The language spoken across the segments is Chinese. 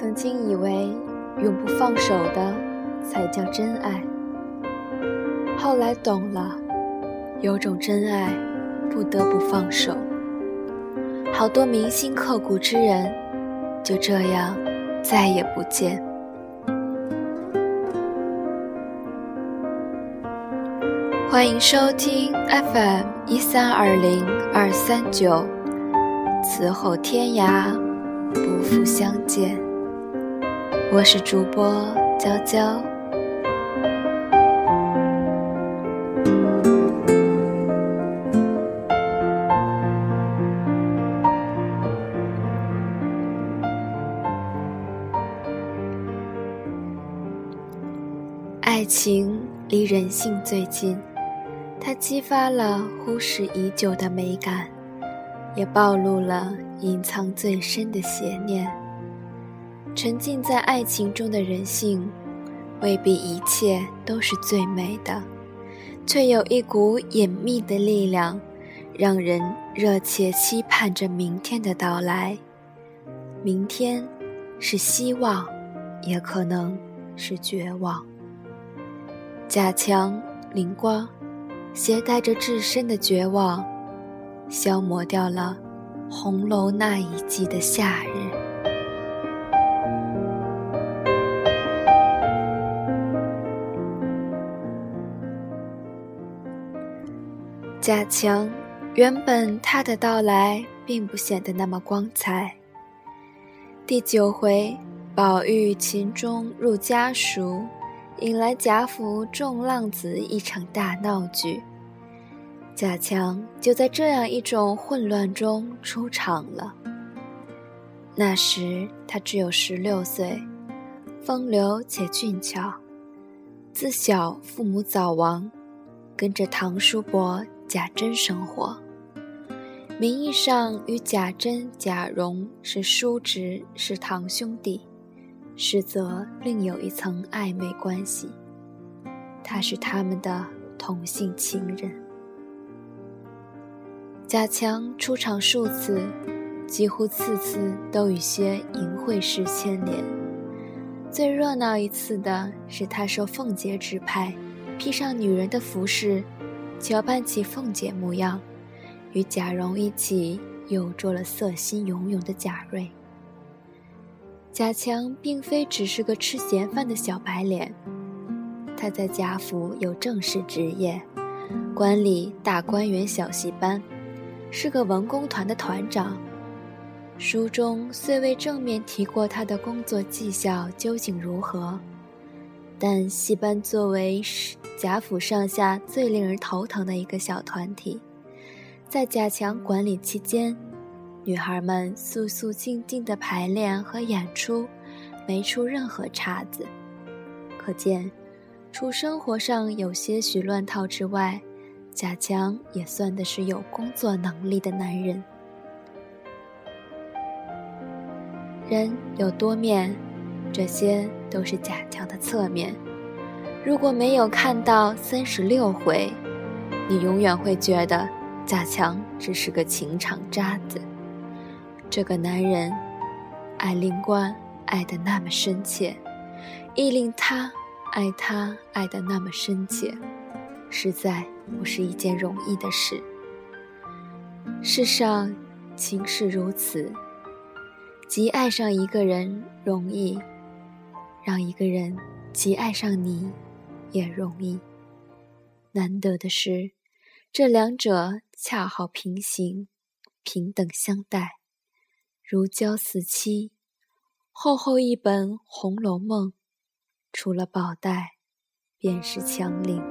曾经以为永不放手的才叫真爱，后来懂了，有种真爱不得不放手。好多铭心刻骨之人，就这样再也不见。欢迎收听 FM 一三二零二三九，此后天涯不复相见。我是主播娇娇。爱情离人性最近。它激发了忽视已久的美感，也暴露了隐藏最深的邪念。沉浸在爱情中的人性，未必一切都是最美的，却有一股隐秘的力量，让人热切期盼着明天的到来。明天，是希望，也可能是绝望。贾强，灵光。携带着至深的绝望，消磨掉了红楼那一季的夏日。贾强，原本他的到来并不显得那么光彩。第九回，宝玉秦钟入家塾。引来贾府众浪子一场大闹剧，贾强就在这样一种混乱中出场了。那时他只有十六岁，风流且俊俏，自小父母早亡，跟着堂叔伯贾珍生活，名义上与贾珍、贾蓉是叔侄，是堂兄弟。实则另有一层暧昧关系，他是他们的同性情人。贾强出场数次，几乎次次都与些淫秽事牵连。最热闹一次的是他受凤姐指派，披上女人的服饰，搅扮起凤姐模样，与贾蓉一起诱捉了色心涌涌的贾瑞。贾强并非只是个吃闲饭的小白脸，他在贾府有正式职业，管理大观园小戏班，是个文工团的团长。书中虽未正面提过他的工作绩效究竟如何，但戏班作为贾府上下最令人头疼的一个小团体，在贾强管理期间。女孩们肃肃静静的排练和演出，没出任何岔子。可见，除生活上有些许乱套之外，贾强也算的是有工作能力的男人。人有多面，这些都是贾强的侧面。如果没有看到三十六回，你永远会觉得贾强只是个情场渣子。这个男人，爱灵官爱得那么深切，亦令他爱他爱得那么深切，实在不是一件容易的事。世上情是如此，极爱上一个人容易，让一个人极爱上你也容易。难得的是，这两者恰好平行，平等相待。如胶似漆，厚厚一本《红楼梦》，除了宝黛，便是强邻。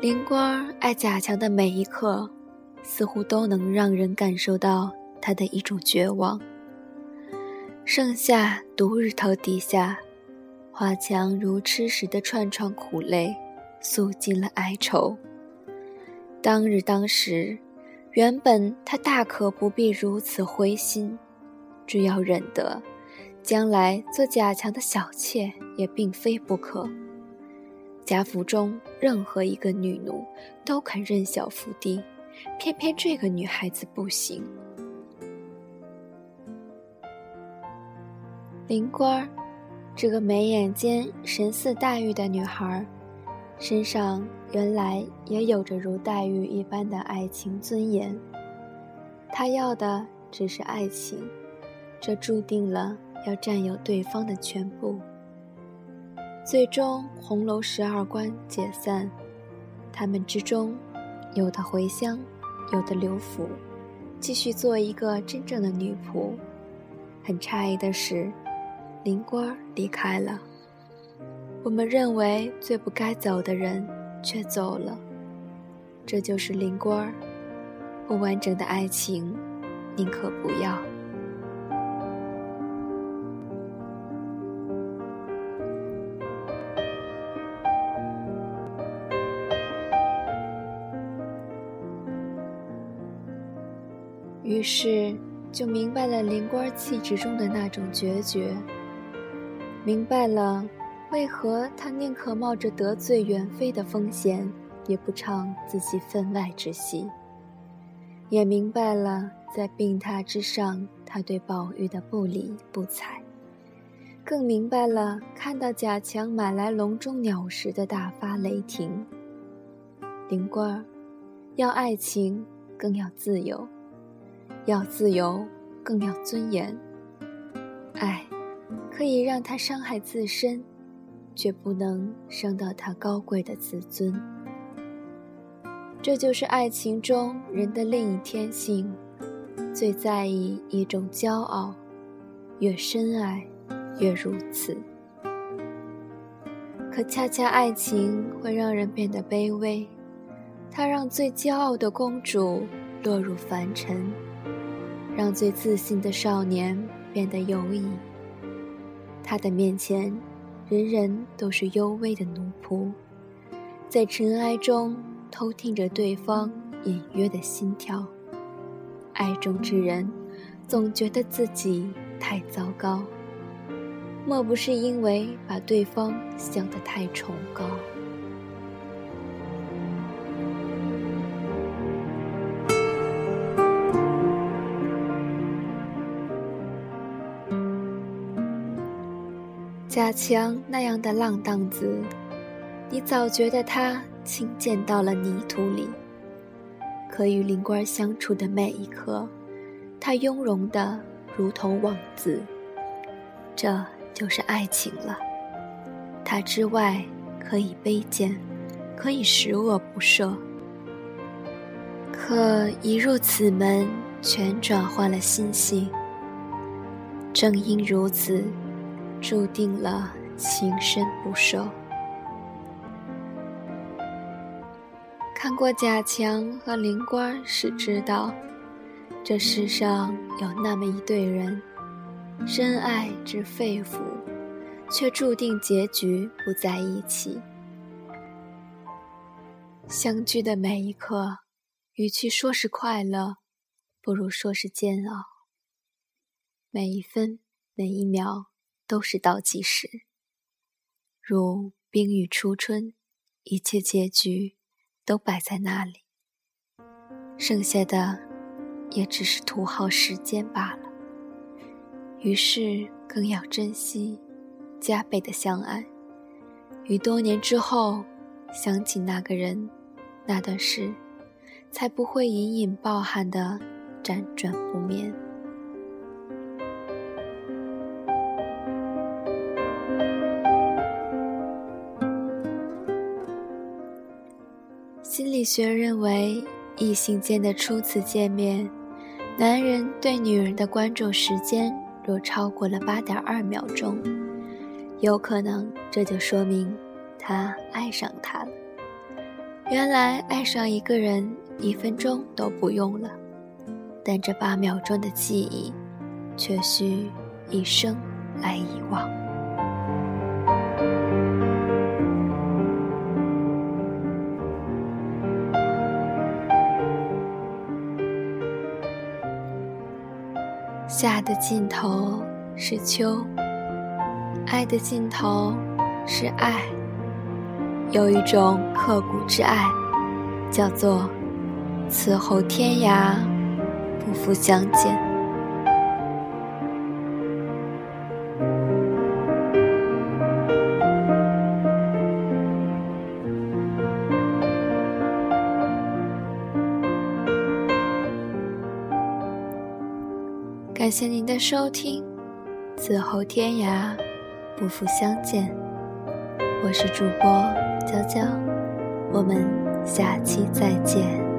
灵官爱贾强的每一刻，似乎都能让人感受到他的一种绝望。盛夏毒日头底下。华强如吃食的串串苦泪，诉尽了哀愁。当日当时，原本他大可不必如此灰心，只要忍得，将来做贾强的小妾也并非不可。贾府中任何一个女奴都肯认小伏低，偏偏这个女孩子不行。灵官儿，这个眉眼间神似黛玉的女孩，身上原来也有着如黛玉一般的爱情尊严。她要的只是爱情，这注定了要占有对方的全部。最终，红楼十二关解散，他们之中，有的回乡，有的留府，继续做一个真正的女仆。很诧异的是。林官离开了，我们认为最不该走的人却走了，这就是林官不完整的爱情，宁可不要。于是就明白了灵官气质中的那种决绝。明白了，为何他宁可冒着得罪元妃的风险，也不唱自己分外之戏。也明白了，在病榻之上，他对宝玉的不理不睬。更明白了，看到贾强买来笼中鸟时的大发雷霆。灵官，要爱情，更要自由；要自由，更要尊严。爱。可以让他伤害自身，却不能伤到他高贵的自尊。这就是爱情中人的另一天性，最在意一种骄傲，越深爱，越如此。可恰恰爱情会让人变得卑微，它让最骄傲的公主落入凡尘，让最自信的少年变得犹疑。他的面前，人人都是幽微的奴仆，在尘埃中偷听着对方隐约的心跳。爱中之人，总觉得自己太糟糕，莫不是因为把对方想得太崇高？贾强那样的浪荡子，你早觉得他倾溅到了泥土里。可与灵官相处的每一刻，他雍容的如同王子。这就是爱情了。他之外可以卑贱，可以十恶不赦，可一入此门，全转换了心性。正因如此。注定了情深不寿。看过贾强和灵官是知道，这世上有那么一对人，深爱至肺腑，却注定结局不在一起。相聚的每一刻，与其说是快乐，不如说是煎熬。每一分，每一秒。都是倒计时，如冰雨初春，一切结局都摆在那里，剩下的也只是图耗时间罢了。于是更要珍惜，加倍的相爱，与多年之后想起那个人、那段事，才不会隐隐抱憾的辗转不眠。理学认为，异性间的初次见面，男人对女人的关注时间若超过了八点二秒钟，有可能这就说明他爱上她了。原来爱上一个人一分钟都不用了，但这八秒钟的记忆，却需一生来遗忘。夏的尽头是秋，爱的尽头是爱。有一种刻骨之爱，叫做“此后天涯，不复相见”。感谢您的收听，“此后天涯，不复相见”。我是主播娇娇，我们下期再见。